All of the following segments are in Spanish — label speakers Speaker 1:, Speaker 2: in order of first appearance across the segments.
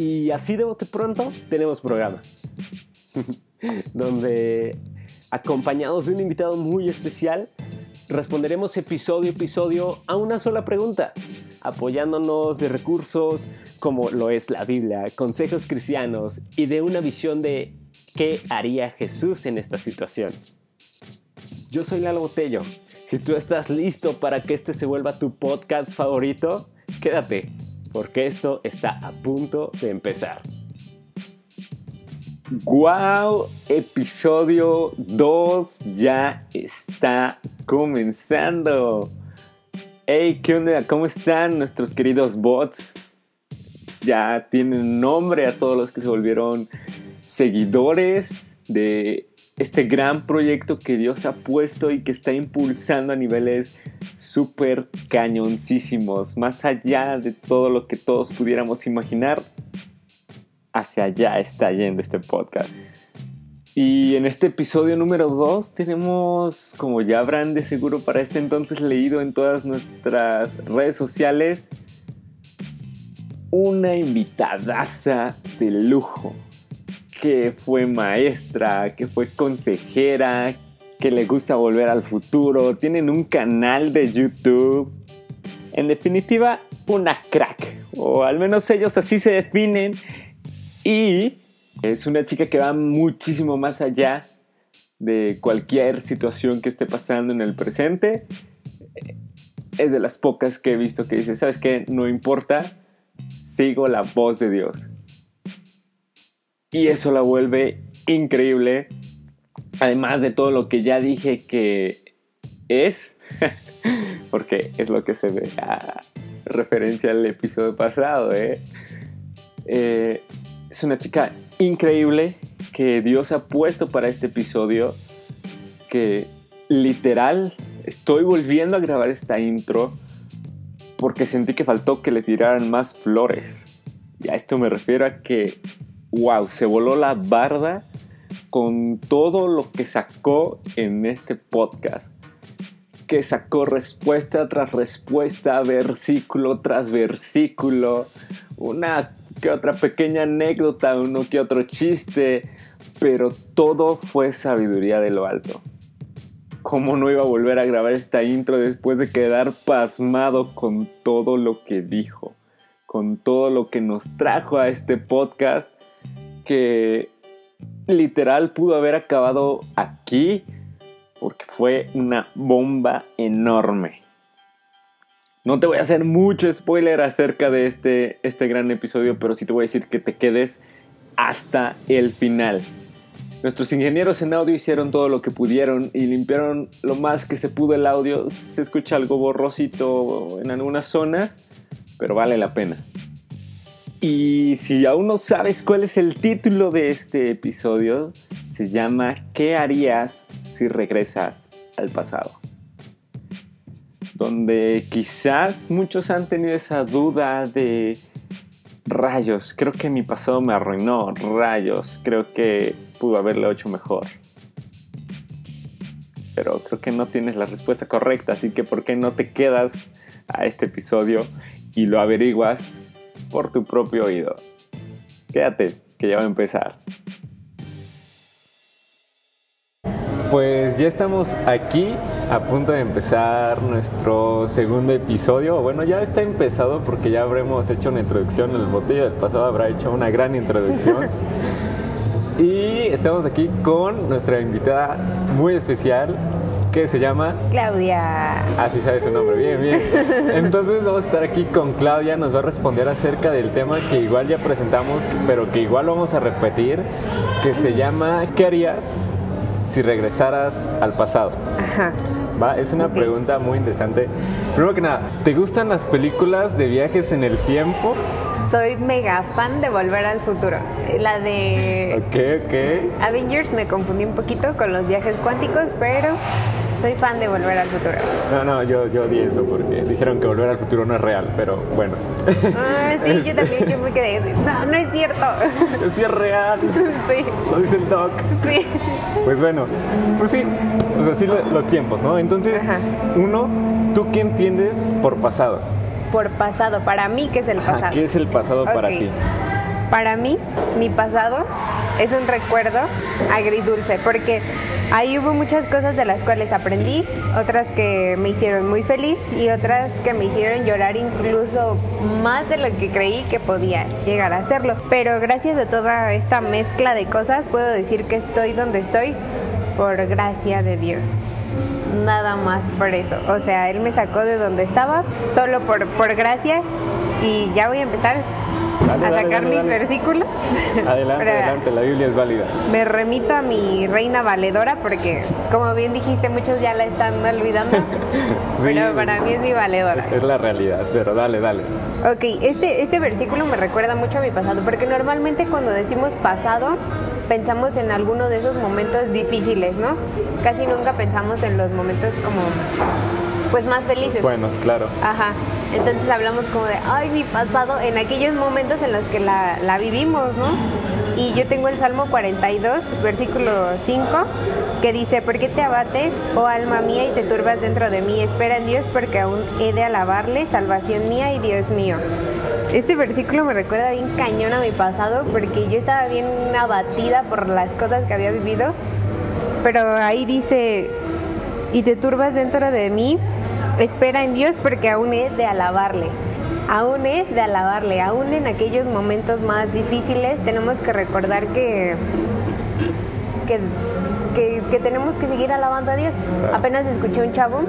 Speaker 1: Y así de pronto tenemos programa. donde acompañados de un invitado muy especial, responderemos episodio a episodio a una sola pregunta, apoyándonos de recursos como lo es la Biblia, consejos cristianos y de una visión de qué haría Jesús en esta situación. Yo soy Lalo Botello. Si tú estás listo para que este se vuelva tu podcast favorito, quédate, porque esto está a punto de empezar. ¡Wow! Episodio 2 ya está comenzando. Hey, ¿qué onda? ¿Cómo están nuestros queridos bots? Ya tienen nombre a todos los que se volvieron seguidores de este gran proyecto que Dios ha puesto y que está impulsando a niveles súper cañoncísimos, más allá de todo lo que todos pudiéramos imaginar hacia allá está yendo este podcast. Y en este episodio número 2 tenemos, como ya habrán de seguro para este entonces leído en todas nuestras redes sociales, una invitadaza de lujo, que fue maestra, que fue consejera, que le gusta volver al futuro, tienen un canal de YouTube. En definitiva, una crack, o al menos ellos así se definen y es una chica que va muchísimo más allá de cualquier situación que esté pasando en el presente. Es de las pocas que he visto que dice, ¿sabes qué? No importa, sigo la voz de Dios. Y eso la vuelve increíble. Además de todo lo que ya dije que es, porque es lo que se ve a referencia al episodio pasado, ¿eh? eh es una chica increíble que Dios ha puesto para este episodio. Que literal estoy volviendo a grabar esta intro porque sentí que faltó que le tiraran más flores. Y a esto me refiero a que, wow, se voló la barda con todo lo que sacó en este podcast. Que sacó respuesta tras respuesta, versículo tras versículo. Una que otra pequeña anécdota, uno que otro chiste, pero todo fue sabiduría de lo alto. ¿Cómo no iba a volver a grabar esta intro después de quedar pasmado con todo lo que dijo? Con todo lo que nos trajo a este podcast que literal pudo haber acabado aquí porque fue una bomba enorme. No te voy a hacer mucho spoiler acerca de este, este gran episodio, pero sí te voy a decir que te quedes hasta el final. Nuestros ingenieros en audio hicieron todo lo que pudieron y limpiaron lo más que se pudo el audio. Se escucha algo borrosito en algunas zonas, pero vale la pena. Y si aún no sabes cuál es el título de este episodio, se llama ¿Qué harías si regresas al pasado? donde quizás muchos han tenido esa duda de rayos, creo que mi pasado me arruinó, rayos, creo que pudo haberlo hecho mejor. Pero creo que no tienes la respuesta correcta, así que ¿por qué no te quedas a este episodio y lo averiguas por tu propio oído? Quédate, que ya va a empezar. Pues ya estamos aquí a punto de empezar nuestro segundo episodio. Bueno, ya está empezado porque ya habremos hecho una introducción. El botello del pasado habrá hecho una gran introducción. y estamos aquí con nuestra invitada muy especial que se llama
Speaker 2: Claudia.
Speaker 1: Así sabe su nombre, bien, bien. Entonces vamos a estar aquí con Claudia, nos va a responder acerca del tema que igual ya presentamos, pero que igual vamos a repetir, que se llama ¿Qué harías si regresaras al pasado? Ajá. ¿Va? Es una pregunta muy interesante. Primero que nada, ¿te gustan las películas de viajes en el tiempo?
Speaker 2: Soy mega fan de Volver al Futuro. La de...
Speaker 1: Ok, ok.
Speaker 2: Avengers me confundí un poquito con los viajes cuánticos, pero soy fan de Volver al Futuro.
Speaker 1: No, no, yo, yo odi eso porque dijeron que Volver al Futuro no es real, pero bueno.
Speaker 2: Ah, sí, yo también yo me quedé. No, no es cierto.
Speaker 1: Sí es real.
Speaker 2: Sí.
Speaker 1: Lo dice el doc.
Speaker 2: Sí.
Speaker 1: Pues bueno, pues sí, o sea, sí los tiempos, ¿no? Entonces, uno, ¿tú qué entiendes por pasado?
Speaker 2: Por pasado, para mí, ¿qué es el pasado?
Speaker 1: ¿Qué es el pasado para ti?
Speaker 2: Para mí, mi pasado es un recuerdo agridulce, porque ahí hubo muchas cosas de las cuales aprendí, otras que me hicieron muy feliz y otras que me hicieron llorar incluso más de lo que creí que podía llegar a hacerlo. Pero gracias a toda esta mezcla de cosas, puedo decir que estoy donde estoy por gracia de Dios nada más por eso. O sea, él me sacó de donde estaba solo por, por gracia y ya voy a empezar
Speaker 1: Dale,
Speaker 2: a sacar
Speaker 1: dale,
Speaker 2: mis versículos.
Speaker 1: Adelante, adelante, la Biblia es válida.
Speaker 2: Me remito a mi reina valedora porque, como bien dijiste, muchos ya la están olvidando.
Speaker 1: Sí,
Speaker 2: pero para mí es mi valedora.
Speaker 1: Es, es la realidad, pero dale, dale.
Speaker 2: Ok, este, este versículo me recuerda mucho a mi pasado, porque normalmente cuando decimos pasado pensamos en alguno de esos momentos difíciles, ¿no? Casi nunca pensamos en los momentos como, pues más felices.
Speaker 1: Buenos, claro.
Speaker 2: Ajá, entonces hablamos como de, ay, mi pasado, en aquellos momentos en los que la, vivimos, ¿no? Y yo tengo el Salmo 42, versículo 5, que dice, ¿por qué te abates, oh alma mía, y te turbas dentro de mí? Espera en Dios porque aún he de alabarle, salvación mía y Dios mío. Este versículo me recuerda bien cañón a mi pasado porque yo estaba bien abatida por las cosas que había vivido, pero ahí dice, y te turbas dentro de mí, espera en Dios porque aún es de alabarle. Aún es de alabarle, aún en aquellos momentos más difíciles tenemos que recordar que, que, que- que tenemos que seguir alabando a Dios.
Speaker 1: Claro.
Speaker 2: Apenas escuché un chavo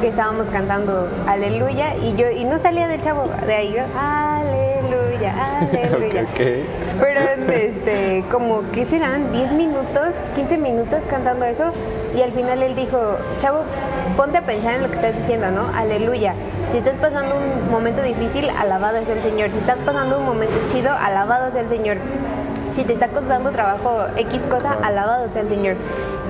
Speaker 2: que estábamos cantando aleluya y yo y no salía del chavo, de ahí yo, aleluya, aleluya.
Speaker 1: Ok, ok.
Speaker 2: Fueron este, como, ¿qué serán? 10 minutos, 15 minutos cantando eso. Y al final él dijo, chavo, ponte a pensar en lo que estás diciendo, ¿no? Aleluya. Si estás pasando un momento difícil, alabado es el Señor. Si estás pasando un momento chido, alabado es el Señor. Si te está costando trabajo X cosa, alabado sea el Señor.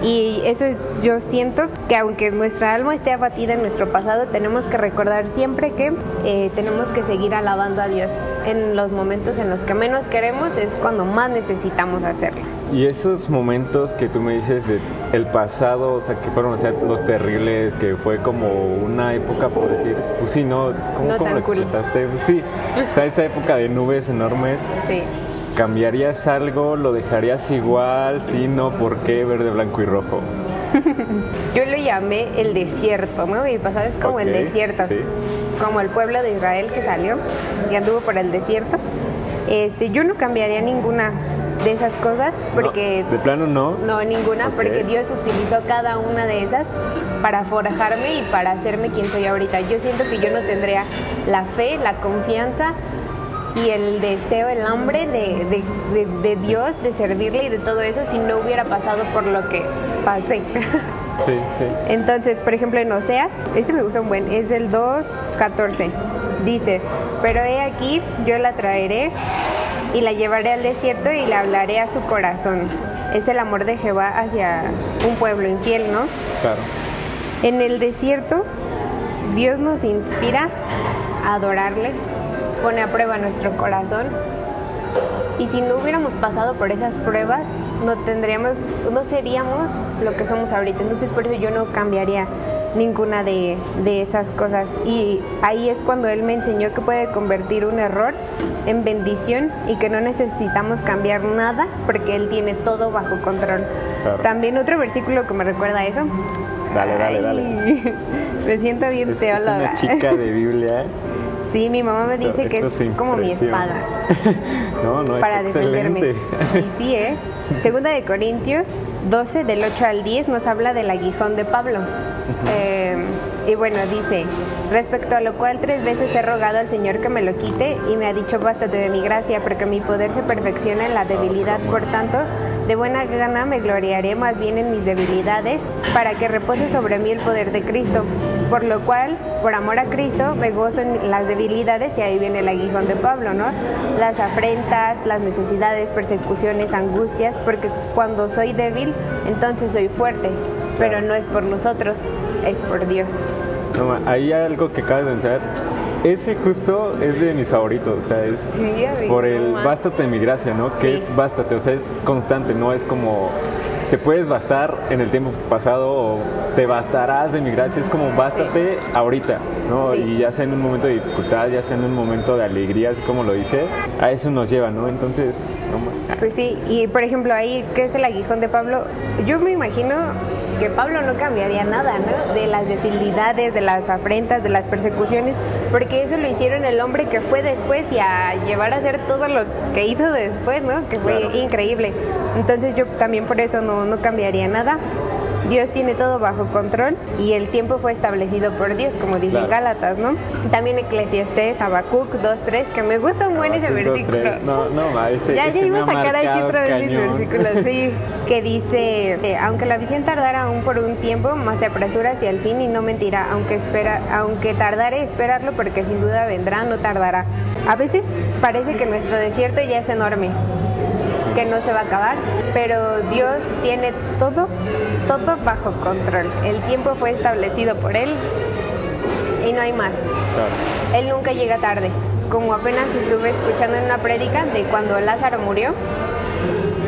Speaker 2: Y eso es- yo siento que aunque nuestra alma esté abatida en nuestro pasado, tenemos que recordar siempre que eh, tenemos que seguir alabando a Dios. En los momentos en los que menos queremos es cuando más necesitamos hacerlo.
Speaker 1: Y esos momentos que tú me dices de el pasado, o sea, que fueron o sea, los terribles, que fue como una época, por decir, pues sí, ¿no? ¿Cómo,
Speaker 2: No
Speaker 1: cómo
Speaker 2: tan
Speaker 1: lo
Speaker 2: cool.
Speaker 1: expresaste? Pues sí, o sea, esa época de nubes enormes,
Speaker 2: Sí.
Speaker 1: ¿cambiarías algo? ¿Lo dejarías igual? Sí, no, ¿por qué verde, blanco y rojo?
Speaker 2: Yo lo llamé el desierto, ¿no? Mi pasado es como el desierto.
Speaker 1: sí.
Speaker 2: Como el pueblo de Israel que salió y anduvo por el desierto. Este, yo no cambiaría ninguna de esas cosas porque
Speaker 1: No, de plano no.
Speaker 2: No, ninguna, porque Dios utilizó cada una de esas para forjarme y para hacerme quien soy ahorita. Yo siento que yo no tendría la fe, la confianza y el deseo, el hambre de, de- de- de Dios, de servirle y de todo eso si no hubiera pasado por lo que pasé.
Speaker 1: Sí, sí.
Speaker 2: Entonces, por ejemplo, en Oseas, este me gusta un buen, es del 2.14. Dice, pero he aquí, yo la traeré y la llevaré al desierto y le hablaré a su corazón. Es el amor de Jehová hacia un pueblo infiel, ¿no?
Speaker 1: Claro.
Speaker 2: En el desierto, Dios nos inspira a adorarle, pone a prueba nuestro corazón. Y si no hubiéramos pasado por esas pruebas, no tendríamos, no seríamos lo que somos ahorita. Entonces por eso yo no cambiaría ninguna de, de esas cosas. Y ahí es cuando él me enseñó que puede convertir un error en bendición y que no necesitamos cambiar nada porque él tiene todo bajo control.
Speaker 1: Claro.
Speaker 2: También otro versículo que me recuerda a eso.
Speaker 1: Dale, dale, dale.
Speaker 2: Ay, Me siento bien
Speaker 1: Es, es
Speaker 2: teóloga.
Speaker 1: una chica de Biblia.
Speaker 2: Sí, mi mamá me
Speaker 1: Esto-
Speaker 2: dice que
Speaker 1: esto
Speaker 2: es como mi espada
Speaker 1: No, no,
Speaker 2: para
Speaker 1: es
Speaker 2: defenderme.
Speaker 1: excelente.
Speaker 2: Y sí, ¿eh? Segunda de Corintios 12, del 8 al 10, nos habla del aguijón de Pablo. Eh, y bueno, dice, respecto a lo cual tres veces he rogado al Señor que me lo quite y me ha dicho, bástate de mi gracia, porque mi poder se perfecciona en la debilidad. Por tanto, de buena gana me gloriaré más bien en mis debilidades, para que repose sobre mí el poder de Cristo. Por lo cual, por amor a Cristo, me gozo en las debilidades, y ahí viene el aguijón de Pablo, ¿no? Las afrentas, las necesidades, persecuciones, angustias, porque cuando soy débil, entonces soy fuerte, pero no es por nosotros, es por Dios.
Speaker 1: No, ahí hay algo que acabas de mencionar. Ese justo es de mis favoritos, o sea, es
Speaker 2: Sí,
Speaker 1: por el
Speaker 2: más.
Speaker 1: bástate en mi gracia, ¿no? Que
Speaker 2: Sí.
Speaker 1: es bástate, o sea, es constante, no es como te puedes bastar en el tiempo pasado o te bastarás de mi gracia, es como bástate ahorita. ¿no?
Speaker 2: Sí.
Speaker 1: Y ya sea en un momento de dificultad, ya sea en un momento de alegría, así como lo dices, a eso nos lleva, ¿no? Entonces, no
Speaker 2: Pues sí, y por ejemplo ahí, ¿qué es el aguijón de Pablo? Yo me imagino que Pablo no cambiaría nada, ¿no? De las debilidades, de las afrentas, de las persecuciones, porque eso lo hicieron el hombre que fue después y a llevar a hacer todo lo que hizo después, ¿no? Que fue
Speaker 1: Claro.
Speaker 2: increíble. Entonces yo también por eso no, no cambiaría nada. Dios tiene todo bajo control y el tiempo fue establecido por Dios, como dicen
Speaker 1: Claro.
Speaker 2: Gálatas, ¿no? También Eclesiastés, Habacuc 2.3, que me gusta un buen ese
Speaker 1: Habacuc
Speaker 2: versículo.
Speaker 1: No, no, ma, ese,
Speaker 2: Ya,
Speaker 1: ese
Speaker 2: ya iba a sacar aquí otra vez mis versículos, sí. Que dice, eh, aunque la visión tardara aún por un tiempo, más se apresura hacia el fin y no mentirá, aunque espera, aunque tardare esperarlo, porque sin duda vendrá, no tardará. A veces parece que nuestro desierto ya es enorme, que no se va a acabar, pero Dios tiene todo, todo bajo control. El tiempo fue establecido por Él y no hay más.
Speaker 1: Claro.
Speaker 2: Él nunca llega tarde. Como apenas estuve escuchando en una prédica de cuando Lázaro murió,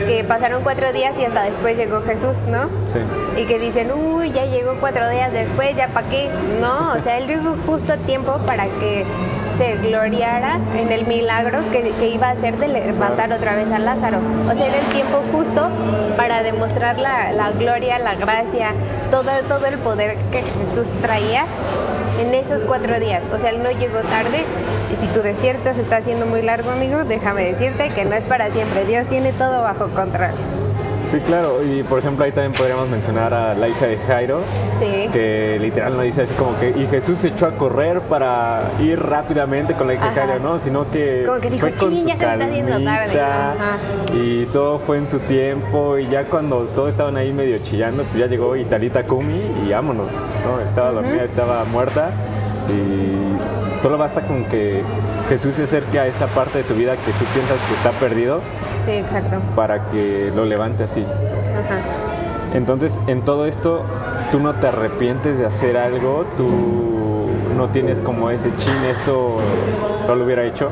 Speaker 2: que pasaron cuatro días y hasta después llegó Jesús, ¿no?
Speaker 1: Sí.
Speaker 2: Y que dicen, uy, ya llegó cuatro días después, ya para qué. No, o sea, él llegó justo a tiempo para que se gloriara en el milagro que, que iba a hacer de levantar otra vez a Lázaro. O sea, era el tiempo justo para demostrar la, la gloria, la gracia, todo, todo el poder que Jesús traía en esos cuatro días. O sea, él no llegó tarde. Y si tu desierto se está haciendo muy largo, amigo, déjame decirte que no es para siempre. Dios tiene todo bajo control.
Speaker 1: Sí, claro. Y por ejemplo, ahí también podríamos mencionar a la hija de Jairo,
Speaker 2: Sí.
Speaker 1: que literal no dice así como que, y Jesús se echó a correr para ir rápidamente con la hija de. Jairo, ¿no? Sino que,
Speaker 2: Como que dijo,
Speaker 1: fue con
Speaker 2: "Chin,
Speaker 1: su
Speaker 2: ya tarde", ajá.
Speaker 1: y todo fue en su tiempo, y ya cuando todos estaban ahí medio chillando, pues ya llegó Italita Kumi y vámonos, ¿no? Estaba dormida, estaba muerta, y solo basta con que Jesús se acerque a esa parte de tu vida que tú piensas que está perdido
Speaker 2: Sí, exacto.
Speaker 1: para que lo levante así.
Speaker 2: Ajá.
Speaker 1: Entonces, en todo esto, tú no te arrepientes de hacer algo, tú no tienes como ese chin, esto no lo hubiera hecho.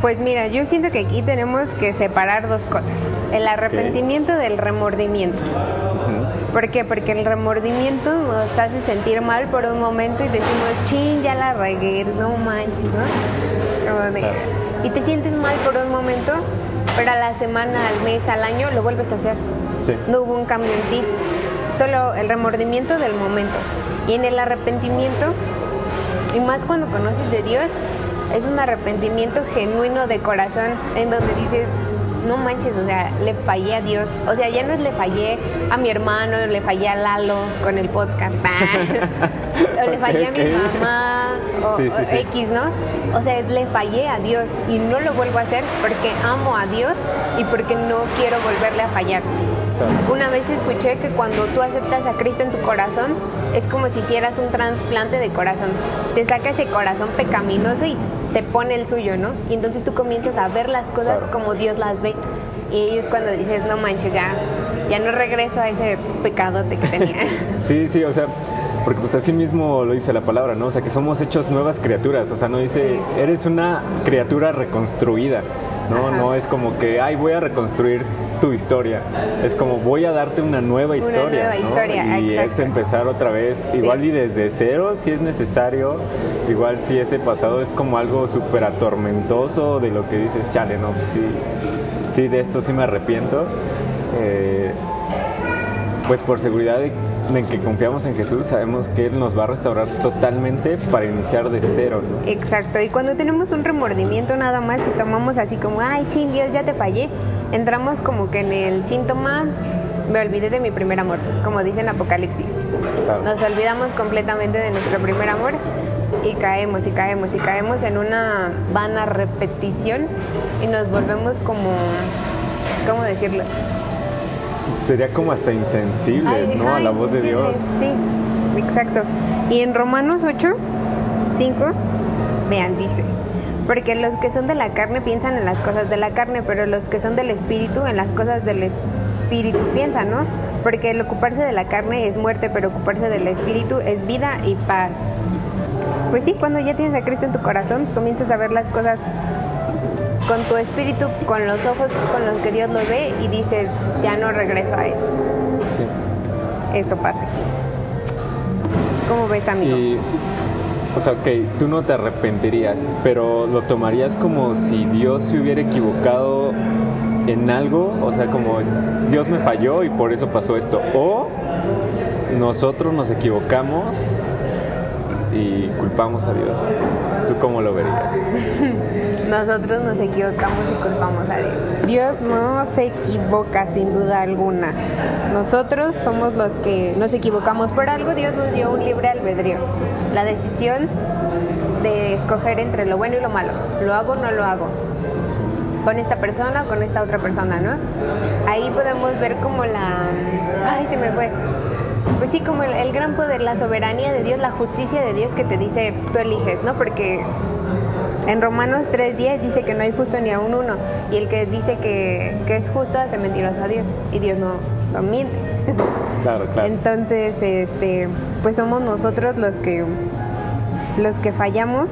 Speaker 2: Pues mira, yo siento que aquí tenemos que separar dos cosas. El arrepentimiento del remordimiento. ¿Por qué? Porque el remordimiento nos hace sentir mal por un momento y decimos, chin, ya la regué, no manches, ¿no?
Speaker 1: Claro.
Speaker 2: Y te sientes mal por un momento, pero a la semana, al mes, al año lo vuelves a hacer.
Speaker 1: Sí.
Speaker 2: No hubo un cambio en ti, solo el remordimiento del momento. Y en el arrepentimiento, y más cuando conoces de Dios, es un arrepentimiento genuino de corazón, en donde dices, no manches, o sea, le fallé a Dios. O sea, ya no es le fallé a mi hermano, le fallé a Lalo con el podcast, o le fallé a mi mamá, o,
Speaker 1: Sí, sí,
Speaker 2: o
Speaker 1: sí.
Speaker 2: X, ¿no? O sea, le fallé a Dios y no lo vuelvo a hacer porque amo a Dios y porque no quiero volverle a fallar. Una vez escuché que cuando tú aceptas a Cristo en tu corazón, es como si hicieras un trasplante de corazón. Te saca ese corazón pecaminoso y te pone el suyo, ¿no? Y entonces tú comienzas a ver las cosas
Speaker 1: Claro.
Speaker 2: como Dios las ve. Y ahí es cuando dices, no manches, ya, ya no regreso a ese pecadote que tenía.
Speaker 1: Sí, sí, o sea, porque pues así mismo lo dice la palabra, ¿no? O sea, que somos hechos nuevas criaturas, o sea, no dice,
Speaker 2: Sí.
Speaker 1: eres una criatura reconstruida, ¿no?
Speaker 2: Ajá.
Speaker 1: No es como que, ay, voy a reconstruir tu historia, es como voy a darte una nueva
Speaker 2: Una
Speaker 1: historia,
Speaker 2: nueva
Speaker 1: ¿no?
Speaker 2: historia,
Speaker 1: y es empezar otra vez, igual y desde cero, si es necesario, igual si ese pasado es como algo súper atormentoso de lo que dices, chale, no, pues sí, sí, de esto sí me arrepiento. Eh, pues por seguridad de, de que confiamos en Jesús, sabemos que Él nos va a restaurar totalmente para iniciar de cero. ¿no?
Speaker 2: Exacto, y cuando tenemos un remordimiento nada más y tomamos así como, ay, ching, Dios, ya te fallé, entramos como que en el síntoma, me olvidé de mi primer amor, como dice en Apocalipsis.
Speaker 1: Claro.
Speaker 2: Nos olvidamos completamente de nuestro primer amor y caemos y caemos y caemos en una vana repetición y nos volvemos como, ¿cómo decirlo?
Speaker 1: Sería como hasta insensibles,
Speaker 2: Ay,
Speaker 1: ¿no? A la voz de Dios.
Speaker 2: Sí, exacto. Y en Romanos 8, 5, vean, dice, porque los que son de la carne piensan en las cosas de la carne, pero los que son del espíritu en las cosas del espíritu piensan, ¿no? Porque el ocuparse de la carne es muerte, pero ocuparse del espíritu es vida y paz. Pues sí, cuando ya tienes a Cristo en tu corazón, comienzas a ver las cosas con tu espíritu, con los ojos con los que Dios los ve y dices, ya no regreso a eso.
Speaker 1: Sí.
Speaker 2: Eso pasa aquí. ¿Cómo ves, amigo?
Speaker 1: Y o sea, ok, tú no te arrepentirías, pero lo tomarías como si Dios se hubiera equivocado en algo, o sea, como Dios me falló y por eso pasó esto, o nosotros nos equivocamos y culpamos a Dios. ¿Tú cómo lo verías?
Speaker 2: Nosotros nos equivocamos y culpamos a Dios. Dios no se equivoca sin duda alguna. Nosotros somos los que nos equivocamos por algo. Dios nos dio un libre albedrío. La decisión de escoger entre lo bueno y lo malo. ¿Lo hago o no lo hago? Con esta persona o con esta otra persona, ¿no? Ahí podemos ver como la... Ay, se me fue pues sí, como el, gran poder, la soberanía de Dios, la justicia de Dios que te dice, tú eliges, ¿no? Porque en Romanos 3.10 dice que no hay justo ni a un uno, y el que dice que, es justo hace mentiroso a Dios, y Dios no, no miente.
Speaker 1: Claro, claro.
Speaker 2: Entonces, este, pues somos nosotros los que, los que fallamos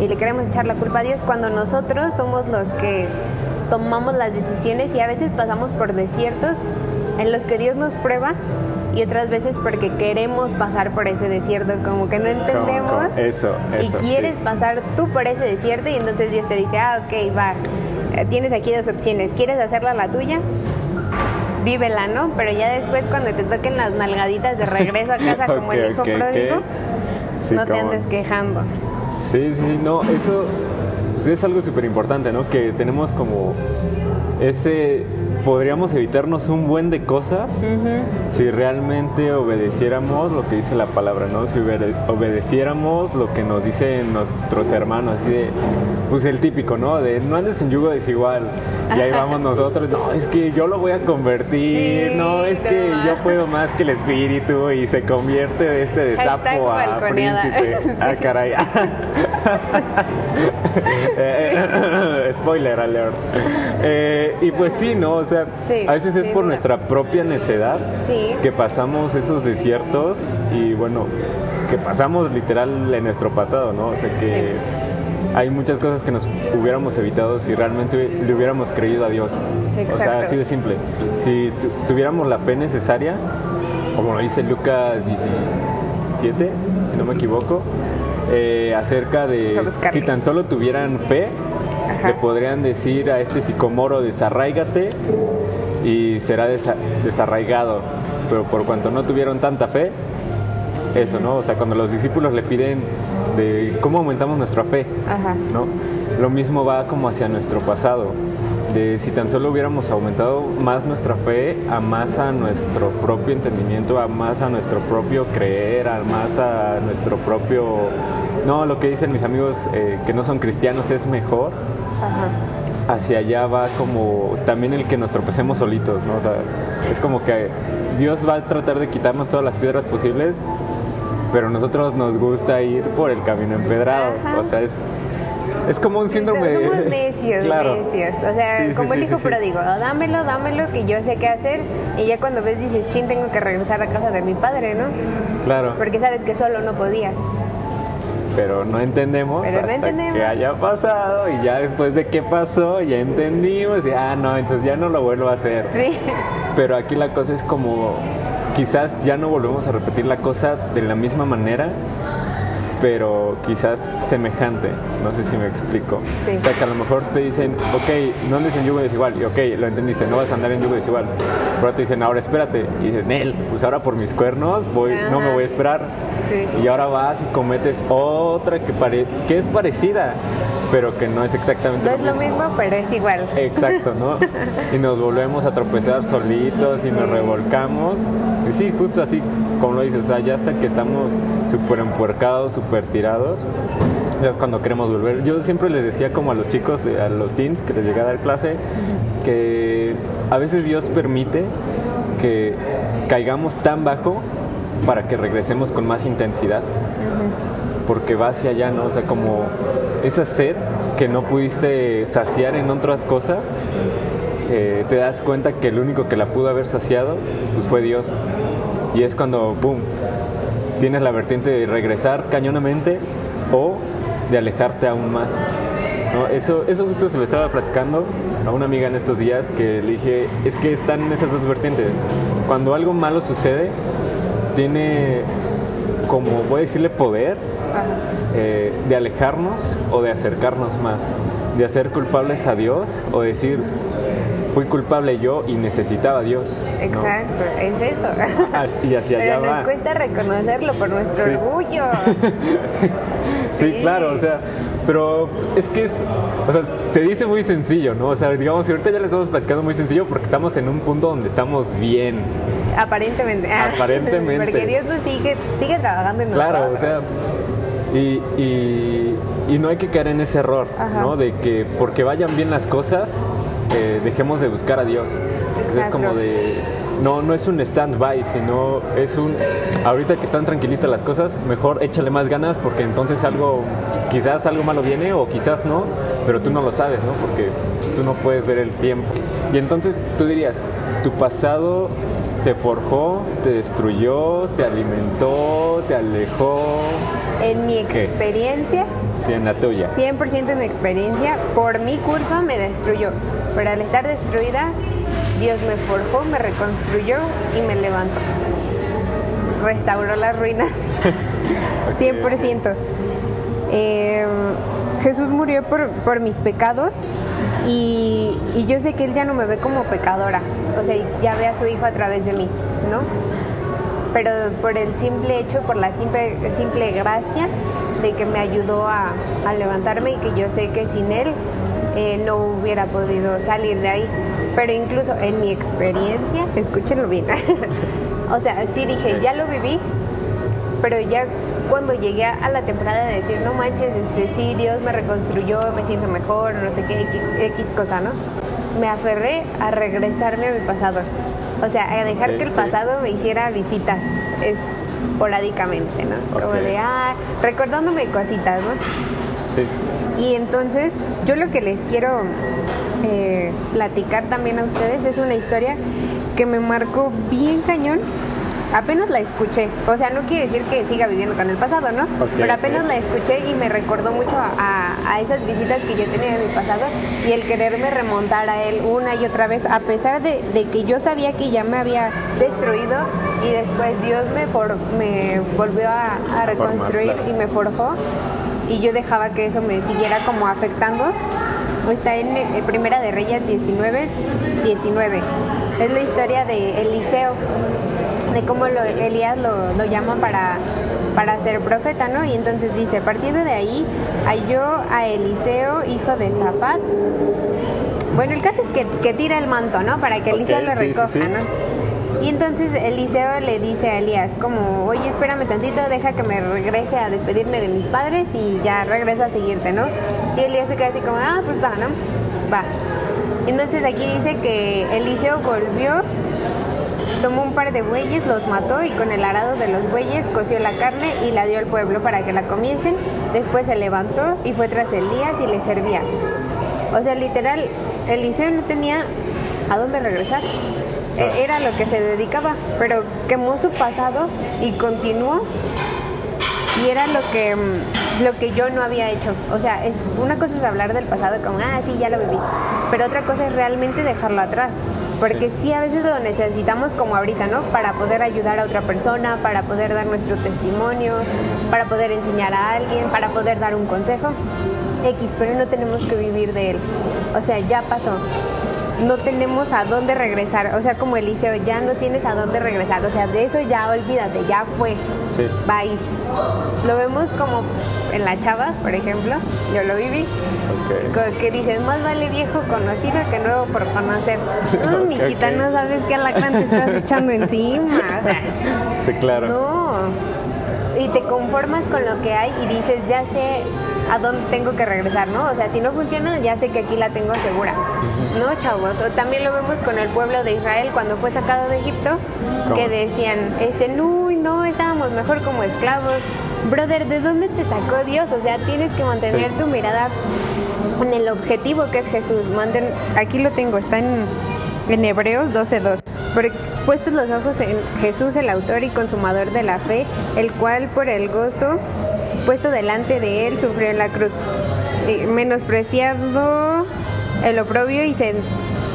Speaker 2: y le queremos echar la culpa a Dios cuando nosotros somos los que tomamos las decisiones y a veces pasamos por desiertos en los que Dios nos prueba y otras veces porque queremos pasar por ese desierto, como que no entendemos.
Speaker 1: Eso,
Speaker 2: Y quieres pasar tú por ese desierto y entonces Dios te dice, ah, ok, va, eh, tienes aquí dos opciones, ¿quieres hacerla la tuya? Vívela, ¿no? Pero ya después cuando te toquen las nalgaditas de regreso a casa como el hijo pródigo, no te andes quejando.
Speaker 1: Sí, sí, no, eso pues, es algo súper importante, ¿no? Que tenemos como ese podríamos evitarnos un buen de cosas si realmente obedeciéramos lo que dice la palabra, ¿no? Si obedeciéramos lo que nos dicen nuestros hermanos, así de, pues el típico, ¿no? De no andes en yugo desigual. Y ahí vamos nosotros, no, es que yo lo voy a convertir, no, es que yo puedo más que el espíritu y se convierte de este de sapo a príncipe. Ah, caray. Eh, spoiler alert. Eh, y pues sí, ¿no? O sea, a veces es por nuestra propia necedad que pasamos esos desiertos y bueno, que pasamos literal en nuestro pasado, ¿no? O sea que hay muchas cosas que nos hubiéramos evitado si realmente le hubiéramos creído a Dios. O sea, así de simple. Si tuviéramos la fe necesaria, como lo dice Lucas 17, si no me equivoco, eh, acerca de si tan solo tuvieran fe, le podrían decir a este sicomoro desarraigate y será desarraigado. Pero por cuanto no tuvieron tanta fe, eso, ¿no? O sea, cuando los discípulos le piden de cómo aumentamos nuestra fe, ¿no? Lo mismo va como hacia nuestro pasado de si tan solo hubiéramos aumentado más nuestra fe, a más a nuestro propio entendimiento, a más a nuestro propio creer, a más a nuestro propio... No, lo que dicen mis amigos eh, que no son cristianos es mejor. Hacia allá va como también el que nos tropecemos solitos, ¿no? O sea, es como que Dios va a tratar de quitarnos todas las piedras posibles, pero nosotros nos gusta ir por el camino empedrado. O sea, es es como un síndrome.
Speaker 2: somos necios, necios. O sea, como el hijo pródigo, dámelo, dámelo, que yo sé qué hacer. Y ya cuando ves, dices, chin, tengo que regresar a casa de mi padre, ¿no?
Speaker 1: Claro.
Speaker 2: Porque sabes que solo no podías.
Speaker 1: Pero no entendemos hasta que haya pasado y ya después de que pasó ya entendimos y ah no, entonces ya no lo vuelvo a hacer.
Speaker 2: Sí.
Speaker 1: Pero aquí la cosa es como quizás ya no volvemos a repetir la cosa de la misma manera, pero quizás semejante. No sé si me explico. O sea, que a lo mejor te dicen, ok, no andes en yugo desigual. Y ok, lo entendiste, no vas a andar en yugo desigual. Pero te dicen, ahora espérate. Y dicen, Nel, pues ahora por mis cuernos voy, no me voy a esperar. Y ahora vas y cometes otra que, pare que es parecida pero que no es exactamente
Speaker 2: no es lo mismo, pero es igual.
Speaker 1: Exacto, ¿no? y nos volvemos a tropezar solitos y nos revolcamos. Y sí, justo así, como lo dices, o sea, ya hasta que estamos súper empuercados, súper tirados, ya es cuando queremos volver. Yo siempre les decía como a los chicos, a los teens que les llegué a dar clase, que a veces Dios permite que caigamos tan bajo para que regresemos con más intensidad porque va hacia allá, ¿no? O sea, como esa sed que no pudiste saciar en otras cosas, eh, te das cuenta que el único que la pudo haber saciado, pues fue Dios. Y es cuando, boom, tienes la vertiente de regresar cañonamente o de alejarte aún más. Eso, eso justo se lo estaba platicando a una amiga en estos días que le dije, es que están en esas dos vertientes. Cuando algo malo sucede, tiene como, voy a decirle, poder eh, de alejarnos o de acercarnos más, de hacer culpables a Dios o decir, fui culpable yo y necesitaba a Dios.
Speaker 2: Exacto, es eso.
Speaker 1: y hacia
Speaker 2: Pero
Speaker 1: allá
Speaker 2: nos cuesta reconocerlo por nuestro orgullo.
Speaker 1: sí, claro, o sea, pero es que es, o sea, se dice muy sencillo, ¿no? O sea, digamos, ahorita ya les estamos platicando muy sencillo porque estamos en un punto donde estamos bien.
Speaker 2: Aparentemente.
Speaker 1: Aparentemente.
Speaker 2: porque Dios nos sigue, sigue trabajando en
Speaker 1: nosotros.
Speaker 2: Claro,
Speaker 1: o sea, y, y, y, no hay que caer en ese error, ¿no? De que porque vayan bien las cosas, eh, dejemos de buscar a Dios. Es como de no, no es un stand-by, sino es un, ahorita que están tranquilitas las cosas, mejor échale más ganas porque entonces algo, quizás algo malo viene o quizás no, pero tú no lo sabes, ¿no? Porque tú no puedes ver el tiempo. Y entonces tú dirías, tu pasado te forjó, te destruyó, te alimentó, te alejó.
Speaker 2: En mi experiencia.
Speaker 1: Sí, en la tuya.
Speaker 2: 100% en mi experiencia, por mi culpa me destruyó. Pero al estar destruida, Dios me forjó, me reconstruyó y me levantó. Restauró las ruinas. 100%. Eh, Jesús murió por, mis pecados y, yo sé que Él ya no me ve como pecadora. O sea, ya ve a su Hijo a través de mí, ¿no? Pero por el simple hecho, por la simple, simple gracia de que me ayudó a, a levantarme y que yo sé que sin Él eh, no hubiera podido salir de ahí. Pero incluso en mi experiencia, escúchenlo bien, o sea, sí dije, ya lo viví, pero ya cuando llegué a la temporada de decir, no manches, este, sí, Dios me reconstruyó, me siento mejor, no sé qué, X, cosa, ¿no? Me aferré a regresarme a mi pasado. O sea, a dejar que el pasado me hiciera visitas esporádicamente, ¿no? Como de, ah, recordándome cositas, ¿no?
Speaker 1: Sí.
Speaker 2: Y entonces yo lo que les quiero eh, platicar también a ustedes es una historia que me marcó bien cañón. Apenas la escuché, o sea, no quiere decir que siga viviendo con el pasado, ¿no? Pero apenas la escuché y me recordó mucho a, esas visitas que yo tenía de mi pasado y el quererme remontar a él una y otra vez, a pesar de, que yo sabía que ya me había destruido y después Dios me, me volvió a, a reconstruir y me forjó y yo dejaba que eso me siguiera como afectando. Está en, eh, Primera de Reyes 19, 19. Es la historia de Eliseo, de cómo Elías lo, lo llama para, para ser profeta, ¿no? Y entonces dice, partiendo de ahí, halló a Eliseo, hijo de Zafat. Bueno, el caso es que, que tira el manto, ¿no? Para que Eliseo lo recoja, ¿no? Y entonces Eliseo le dice a Elías como, oye, espérame tantito, deja que me regrese a despedirme de mis padres y ya regreso a seguirte, ¿no? Y Elías se queda así como, ah, pues va, ¿no? Va. Entonces aquí dice que Eliseo volvió, tomó un par de bueyes, los mató y con el arado de los bueyes coció la carne y la dio al pueblo para que la comiesen. Después se levantó y fue tras Elías y le servía. O sea, literal, Eliseo no tenía a dónde regresar. Era lo que se dedicaba, pero quemó su pasado y continuó y era lo que mm, lo que yo no había hecho. O sea, es una cosa es hablar del pasado como, ah, sí, ya lo viví, pero otra cosa es realmente dejarlo atrás. Porque sí. a veces lo necesitamos como ahorita, ¿no? Para poder ayudar a otra persona, para poder dar nuestro testimonio, para poder enseñar a alguien, para poder dar un consejo. X, pero no tenemos que vivir de él. O sea, ya pasó no tenemos a dónde regresar. O sea, como Eliseo, ya no tienes a dónde regresar. O sea, de eso ya olvídate, ya fue.
Speaker 1: Sí.
Speaker 2: Bye. Lo vemos como en la chava, por ejemplo. Yo lo viví. Okay. Que dices, más vale viejo conocido que nuevo por conocer. No, mijita, no sabes qué alacrán te estás echando encima. O sea,
Speaker 1: sí, claro.
Speaker 2: No. Y te conformas con lo que hay y dices, ya sé a dónde tengo que regresar, ¿no? O sea, si no funciona, ya sé que aquí la tengo segura. ¿No, chavos? O también lo vemos con el pueblo de Israel cuando fue sacado de Egipto, que decían, este, no, no, estábamos mejor como esclavos. Brother, ¿de dónde te sacó Dios? O sea, tienes que mantener tu mirada en el objetivo que es Jesús. Manden, aquí lo tengo, está en, en Hebreos 12.2. Puestos los ojos en Jesús, el autor y consumador de la fe, el cual por el gozo puesto delante de él, sufrió en la cruz, menospreciado el oprobio y se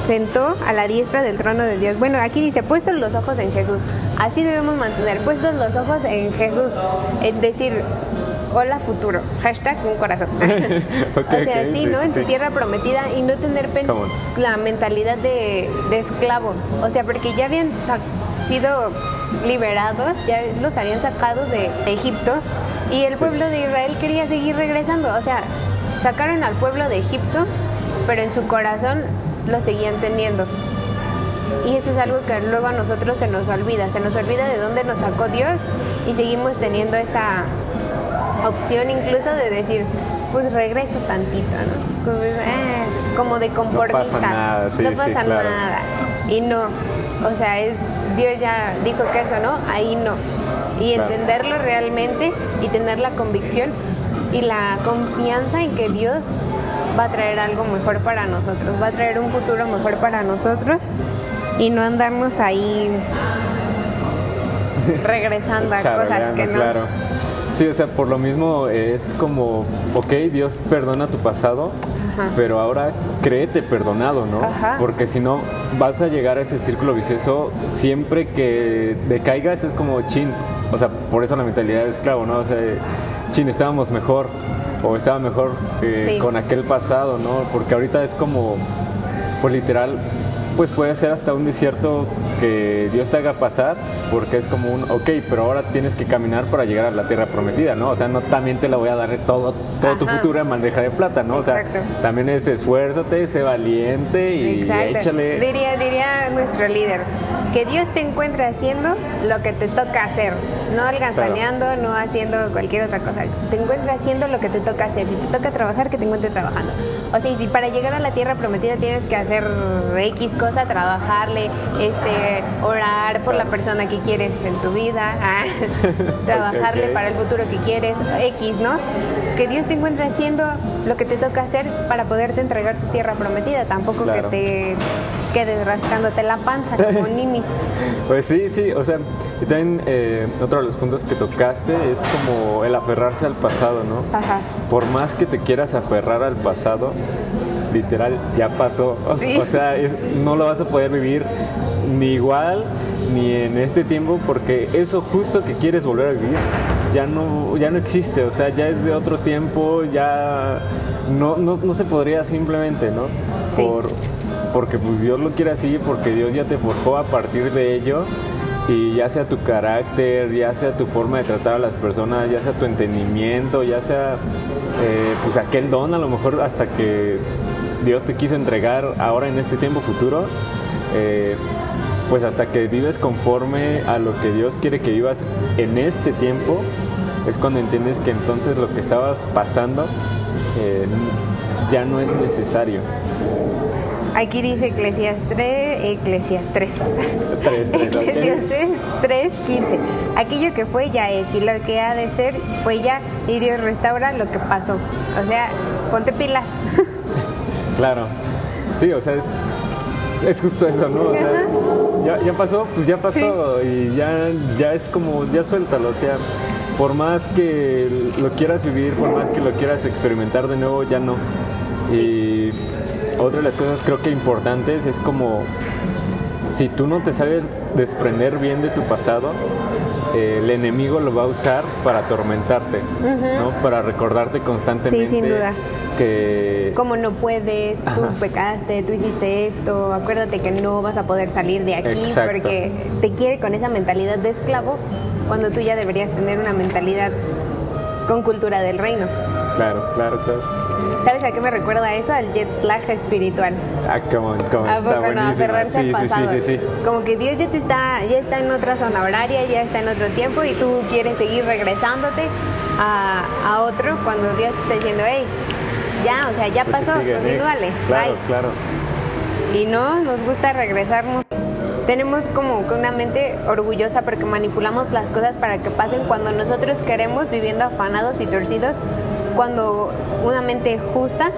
Speaker 2: sentó a la diestra del trono de Dios. Bueno, aquí dice, puestos los ojos en Jesús. Así debemos mantener, puestos los ojos en Jesús. Es decir, hola futuro, hashtag un corazón. o sea, sí, ¿no? en tu tierra prometida y no tener la mentalidad de, de, esclavo. O sea, porque ya habían sido liberados, ya los habían sacado de Egipto y el pueblo de Israel quería seguir regresando. O sea, sacaron al pueblo de Egipto, pero en su corazón lo seguían teniendo. Y eso es algo que luego a nosotros se nos olvida, se nos olvida de dónde nos sacó Dios y seguimos teniendo esa opción incluso de decir, pues regreso tantito, ¿no? Como, eh, de conformista.
Speaker 1: No pasa nada, sí,
Speaker 2: no pasa nada. Y no, o sea, es, Dios ya dijo que eso, ¿no? Ahí no. Y entenderlo realmente y tener la convicción y la confianza en que Dios va a traer algo mejor para nosotros, va a traer un futuro mejor para nosotros y no andarnos ahí regresando a cosas que no.
Speaker 1: Claro. Sí, o sea, por lo mismo es como, ok, Dios perdona tu pasado, pero ahora créete perdonado, ¿no? Porque si no, vas a llegar a ese círculo vicioso siempre que decaigas, es como chin. O sea, por eso la mentalidad de esclavo, ¿no? O sea, chin, estábamos mejor, o estaba mejor eh, con aquel pasado, ¿no? Porque ahorita es como, pues literal, pues puede ser hasta un desierto que Dios te haga pasar, porque es como un, ok, pero ahora tienes que caminar para llegar a la tierra prometida, ¿no? O sea, no también te la voy a dar todo, todo tu futuro en bandeja de plata, ¿no? O sea, también es esfuérzate, sé valiente y échale.
Speaker 2: Diría, diría nuestro líder, que Dios te encuentre haciendo lo que te toca hacer, no alganzaneando, no haciendo cualquier otra cosa, te encuentre haciendo lo que te toca hacer, si te toca trabajar, que te encuentre trabajando. O sea, si para llegar a la tierra prometida tienes que hacer X cosas, a trabajarle, este, orar por la persona que quieres en tu vida, ah, trabajarle para el futuro que quieres, X, ¿no? Que Dios te encuentre haciendo lo que te toca hacer para poderte entregar tu tierra prometida, tampoco que te quedes rascándote la panza como Nini.
Speaker 1: Pues sí, sí, o sea, y también eh, otro de los puntos que tocaste es como el aferrarse al pasado, ¿no? Ajá. Por más que te quieras aferrar al pasado, literal ya pasó. O sea, no lo vas a poder vivir ni igual ni en este tiempo porque eso justo que quieres volver a vivir ya no, ya no existe, o sea, ya es de otro tiempo, ya no, no, se podría simplemente, ¿no? Por, porque pues Dios lo quiere así, porque Dios ya te forjó a partir de ello y ya sea tu carácter, ya sea tu forma de tratar a las personas, ya sea tu entendimiento, ya sea eh, pues aquel don a lo mejor hasta que Dios te quiso entregar ahora en este tiempo futuro, eh, pues hasta que vives conforme a lo que Dios quiere que vivas en este tiempo, es cuando entiendes que entonces lo que estabas pasando eh, ya no es necesario.
Speaker 2: Aquí dice Eclesias 3, Eclesias 3. 3, 3, 3, 15. Aquello que fue ya es y lo que ha de ser fue ya y Dios restaura lo que pasó. O sea, ponte pilas.
Speaker 1: Claro. Sí, o sea, es, es justo eso, ¿no? O sea, ya, ya pasó, pues ya pasó y ya, ya es como, ya suéltalo, o sea, por más que lo quieras vivir, por más que lo quieras experimentar de nuevo, ya no. Y otra de las cosas creo que importantes es como, si tú no te sabes desprender bien de tu pasado, el enemigo lo va a usar para atormentarte, ¿no? Para recordarte constantemente.
Speaker 2: Sí, sin duda
Speaker 1: que...
Speaker 2: Como no puedes, tú pecaste, tú hiciste esto, acuérdate que no vas a poder salir de aquí porque te quiere con esa mentalidad de esclavo cuando tú ya deberías tener una mentalidad con cultura del reino.
Speaker 1: Claro, claro, claro.
Speaker 2: ¿Sabes a qué me recuerda eso? Al jet lag espiritual.
Speaker 1: Ah, como, como está buenísimo.
Speaker 2: sí, sí, sí, sí, Como que Dios ya te está, ya está en otra zona horaria, ya está en otro tiempo y tú quieres seguir regresándote a, a otro cuando Dios te está diciendo, hey, ya, o sea, ya pasó, continúale.
Speaker 1: Claro, claro.
Speaker 2: Y no, nos gusta regresarnos. Tenemos como una mente orgullosa porque manipulamos las cosas para que pasen cuando nosotros queremos, viviendo afanados y torcidos, cuando una mente justa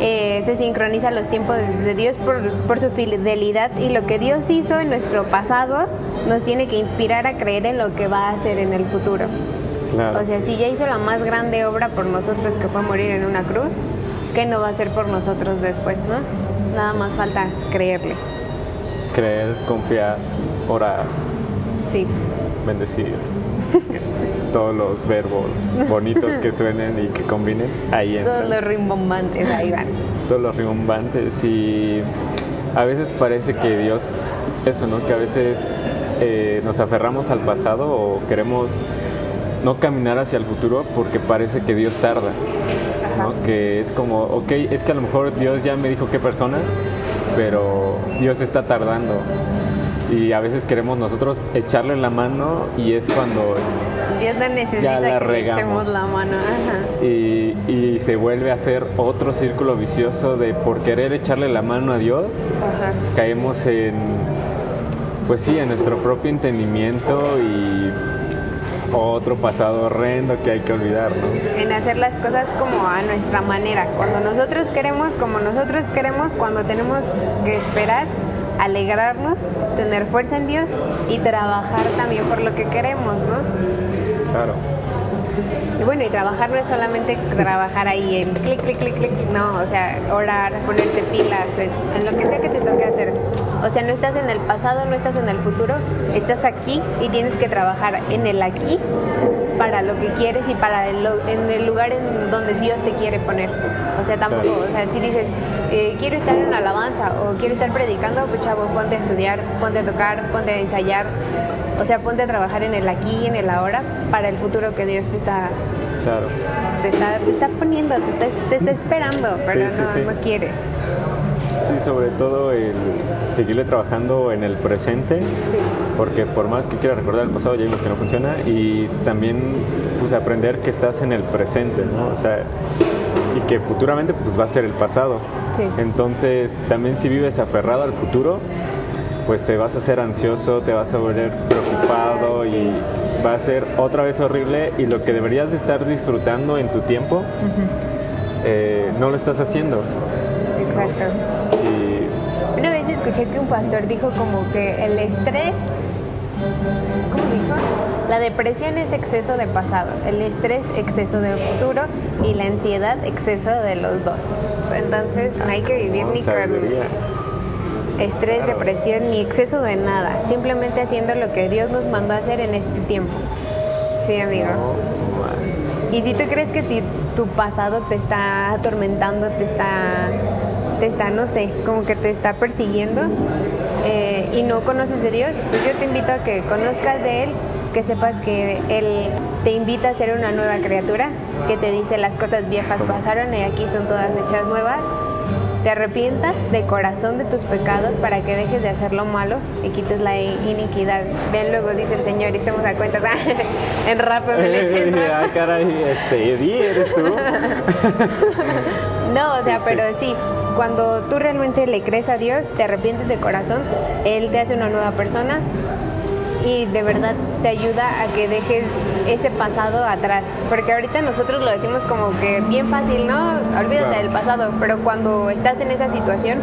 Speaker 2: eh, se sincroniza los tiempos de Dios por, por, su fidelidad y lo que Dios hizo en nuestro pasado nos tiene que inspirar a creer en lo que va a hacer en el futuro. O sea, si ya hizo la más grande obra por nosotros que fue morir en una cruz, ¿qué no va a hacer por nosotros después, no? Nada más falta creerle.
Speaker 1: Creer, confiar, orar.
Speaker 2: Sí.
Speaker 1: Bendecir. todos los verbos bonitos que suenen y que combinen, ahí entran.
Speaker 2: Todos los rimbombantes, ahí van.
Speaker 1: Todos los rimbombantes y a veces parece que Dios, eso, ¿no? Que a veces eh, nos aferramos al pasado o queremos no caminar hacia el futuro porque parece que Dios tarda. ¿no? Que es como, ok, es que a lo mejor Dios ya me dijo qué persona, pero Dios está tardando. Y a veces queremos nosotros echarle la mano y es cuando
Speaker 2: Necesita
Speaker 1: ya la
Speaker 2: que
Speaker 1: regamos.
Speaker 2: echemos la mano. Ajá.
Speaker 1: y, y se vuelve a hacer otro círculo vicioso de por querer echarle la mano a Dios,
Speaker 2: Ajá.
Speaker 1: caemos en, pues sí, en nuestro propio entendimiento y otro pasado horrendo que hay que olvidar, ¿no?
Speaker 2: En hacer las cosas como a nuestra manera. Cuando nosotros queremos, como nosotros queremos, cuando tenemos que esperar, alegrarnos, tener fuerza en Dios y trabajar también por lo que queremos, ¿no?
Speaker 1: Claro.
Speaker 2: Y bueno, y trabajar no es solamente trabajar ahí en clic, clic, clic, clic, clic, no, o sea, orar, ponerte pilas, en, en lo que sea que te toque hacer. O sea, no estás en el pasado, no estás en el futuro, estás aquí y tienes que trabajar en el aquí para lo que quieres y para el, en el lugar en donde Dios te quiere poner. O sea, tampoco, o sea, si dices, eh, quiero estar en alabanza o quiero estar predicando, pues chavo, ponte a estudiar, ponte a tocar, ponte a ensayar. O sea, ponte a trabajar en el aquí y en el ahora para el futuro que Dios te está
Speaker 1: Claro.
Speaker 2: te está, te está poniendo, te está, te está esperando, pero
Speaker 1: sí,
Speaker 2: no,
Speaker 1: sí.
Speaker 2: no quieres.
Speaker 1: Sí, sobre todo el seguirle trabajando en el presente,
Speaker 2: Sí.
Speaker 1: porque por más que quiera recordar el pasado, ya vimos que no funciona, y también pues aprender que estás en el presente, ¿no? O sea, y que futuramente pues va a ser el pasado.
Speaker 2: Sí.
Speaker 1: Entonces, también si vives aferrado al futuro, pues te vas a hacer ansioso, te vas a volver preocupado y va a ser otra vez horrible y lo que deberías de estar disfrutando en tu tiempo, eh, no lo estás haciendo.
Speaker 2: Exacto.
Speaker 1: Y
Speaker 2: Una vez escuché que un pastor dijo como que el estrés, ¿cómo dijo? La depresión es exceso de pasado, el estrés exceso del futuro y la ansiedad exceso de los dos. Entonces no hay que vivir ni con
Speaker 1: sabiduría.
Speaker 2: Estrés, depresión ni exceso de nada, simplemente haciendo lo que Dios nos mandó a hacer en este tiempo. Sí, amigo. Y si tú crees que ti- tu pasado te está atormentando, te está, te está, no sé, como que te está persiguiendo eh, y no conoces de Dios, pues yo te invito a que conozcas de Él, que sepas que Él te invita a ser una nueva criatura, que te dice las cosas viejas pasaron y aquí son todas hechas nuevas. Te arrepientas de corazón de tus pecados para que dejes de hacer lo malo y quites la iniquidad. Vean luego, dice el Señor, y estamos a cuenta. en rap, me le eché en rap.
Speaker 1: ah, caray, este, Eddie, ¿eres tú?
Speaker 2: No, o sea,
Speaker 1: Sí,
Speaker 2: pero sí, cuando tú realmente le crees a Dios, te arrepientes de corazón, Él te hace una nueva persona y de verdad te ayuda a que dejes ese pasado atrás. Porque ahorita nosotros lo decimos como que bien fácil, ¿no? Olvídate
Speaker 1: Claro.
Speaker 2: del pasado, pero cuando estás en esa situación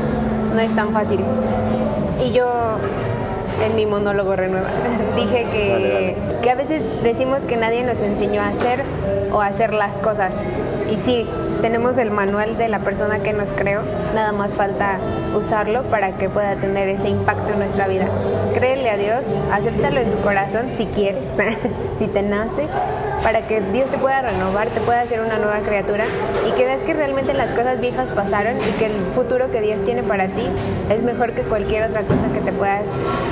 Speaker 2: no es tan fácil. Y yo en mi monólogo renueva dije que, que a veces decimos que nadie nos enseñó a hacer o a hacer las cosas. Y sí, tenemos el manual de la persona que nos creó, nada más falta usarlo para que pueda tener ese impacto en nuestra vida. Créele a Dios, acéptalo en tu corazón si quieres, si te nace, para que Dios te pueda renovar, te pueda hacer una nueva criatura y que veas que realmente las cosas viejas pasaron y que el futuro que Dios tiene para ti es mejor que cualquier otra cosa que te puedas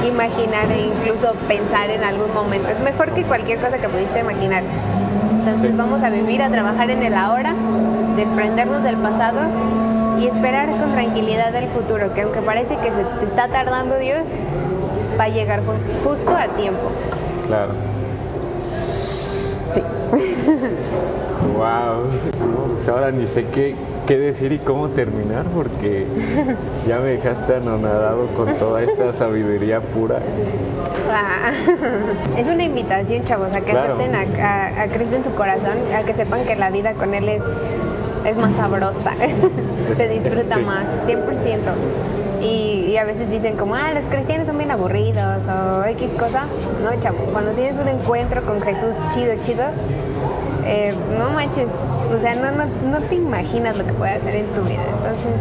Speaker 2: imaginar e incluso pensar en algún momento. Es mejor que cualquier cosa que pudiste imaginar. Entonces
Speaker 1: Sí.
Speaker 2: vamos a vivir, a trabajar en el ahora, desprendernos del pasado y esperar con tranquilidad el futuro, que aunque parece que se está tardando Dios, va a llegar ju- justo a tiempo.
Speaker 1: Claro.
Speaker 2: Sí.
Speaker 1: Wow. No, pues ahora ni sé qué, qué decir y cómo terminar porque ya me dejaste anonadado con toda esta sabiduría pura.
Speaker 2: Ah, Es una invitación, chavos, a que
Speaker 1: Claro.
Speaker 2: acepten a, a- a Cristo en su corazón, a que sepan que la vida con Él es, es más sabrosa,
Speaker 1: Es-
Speaker 2: se disfruta
Speaker 1: sí.
Speaker 2: más, 100%. Y, y a veces dicen como, ah, los cristianos son bien aburridos o X cosa. No, chavo, cuando tienes un encuentro con Jesús chido, chido, eh, no manches, o sea, no, no, no te imaginas lo que puede hacer en tu vida. Entonces,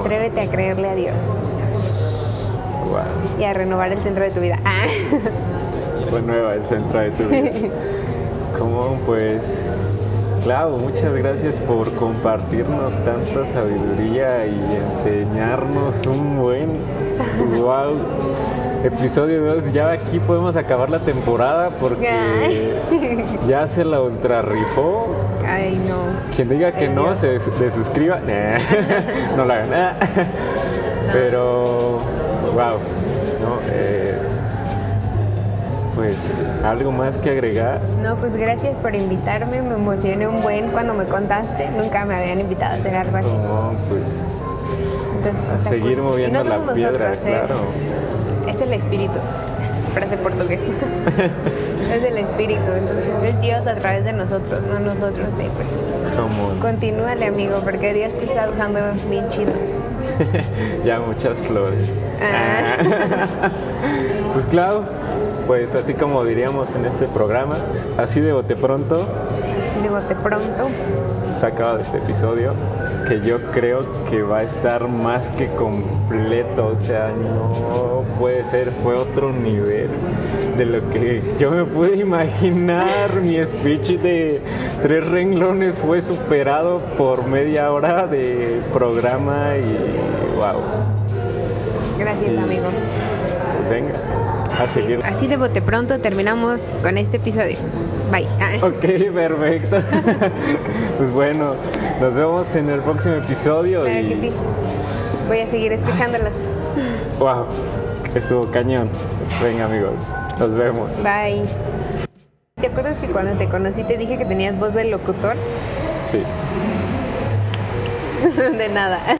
Speaker 2: atrévete a creerle a Dios
Speaker 1: Wow.
Speaker 2: y a renovar el centro de tu vida. Ah.
Speaker 1: renueva el centro de tu vida. ¿Cómo? Pues, claro, muchas gracias por compartirnos tanta sabiduría y enseñarnos un buen, wow, episodio 2. Ya aquí podemos acabar la temporada porque
Speaker 2: Ay.
Speaker 1: ya se la ultra rifó.
Speaker 2: Ay, no.
Speaker 1: Quien diga que
Speaker 2: Ay,
Speaker 1: no,
Speaker 2: Dios.
Speaker 1: se desuscriba. no lo hagan. Pero, wow. Eh, pues algo más que agregar.
Speaker 2: No, pues gracias por invitarme. Me emocioné un buen cuando me contaste. Nunca me habían invitado a hacer algo así.
Speaker 1: No, pues
Speaker 2: Entonces,
Speaker 1: a seguir
Speaker 2: cool.
Speaker 1: moviendo
Speaker 2: no
Speaker 1: la piedra,
Speaker 2: nosotros, ¿eh?
Speaker 1: claro.
Speaker 2: Es el espíritu. Frase portugués. es el espíritu. Entonces es Dios a través de nosotros, no nosotros. de, pues,
Speaker 1: Como
Speaker 2: continúale, amigo, porque Dios te está dejando bien chido.
Speaker 1: ya muchas flores.
Speaker 2: Ah.
Speaker 1: pues claro, pues así como diríamos en este programa, así de bote pronto,
Speaker 2: de pronto.
Speaker 1: se acaba este episodio que yo creo que va a estar más que completo, o sea, no puede ser, fue otro nivel de lo que yo me pude imaginar. Mi speech de tres renglones fue superado por media hora de programa y wow.
Speaker 2: Gracias,
Speaker 1: Y-
Speaker 2: amigo.
Speaker 1: Pues venga, a seguir.
Speaker 2: Así de bote pronto terminamos con este episodio. Bye. Ah.
Speaker 1: Ok, perfecto. pues bueno, nos vemos en el próximo episodio
Speaker 2: Claro
Speaker 1: y
Speaker 2: que sí. Voy a seguir escuchándolos.
Speaker 1: wow, estuvo cañón. Venga amigos, nos vemos.
Speaker 2: Bye. ¿Te acuerdas que cuando te conocí te dije que tenías voz de locutor?
Speaker 1: Sí.
Speaker 2: de nada.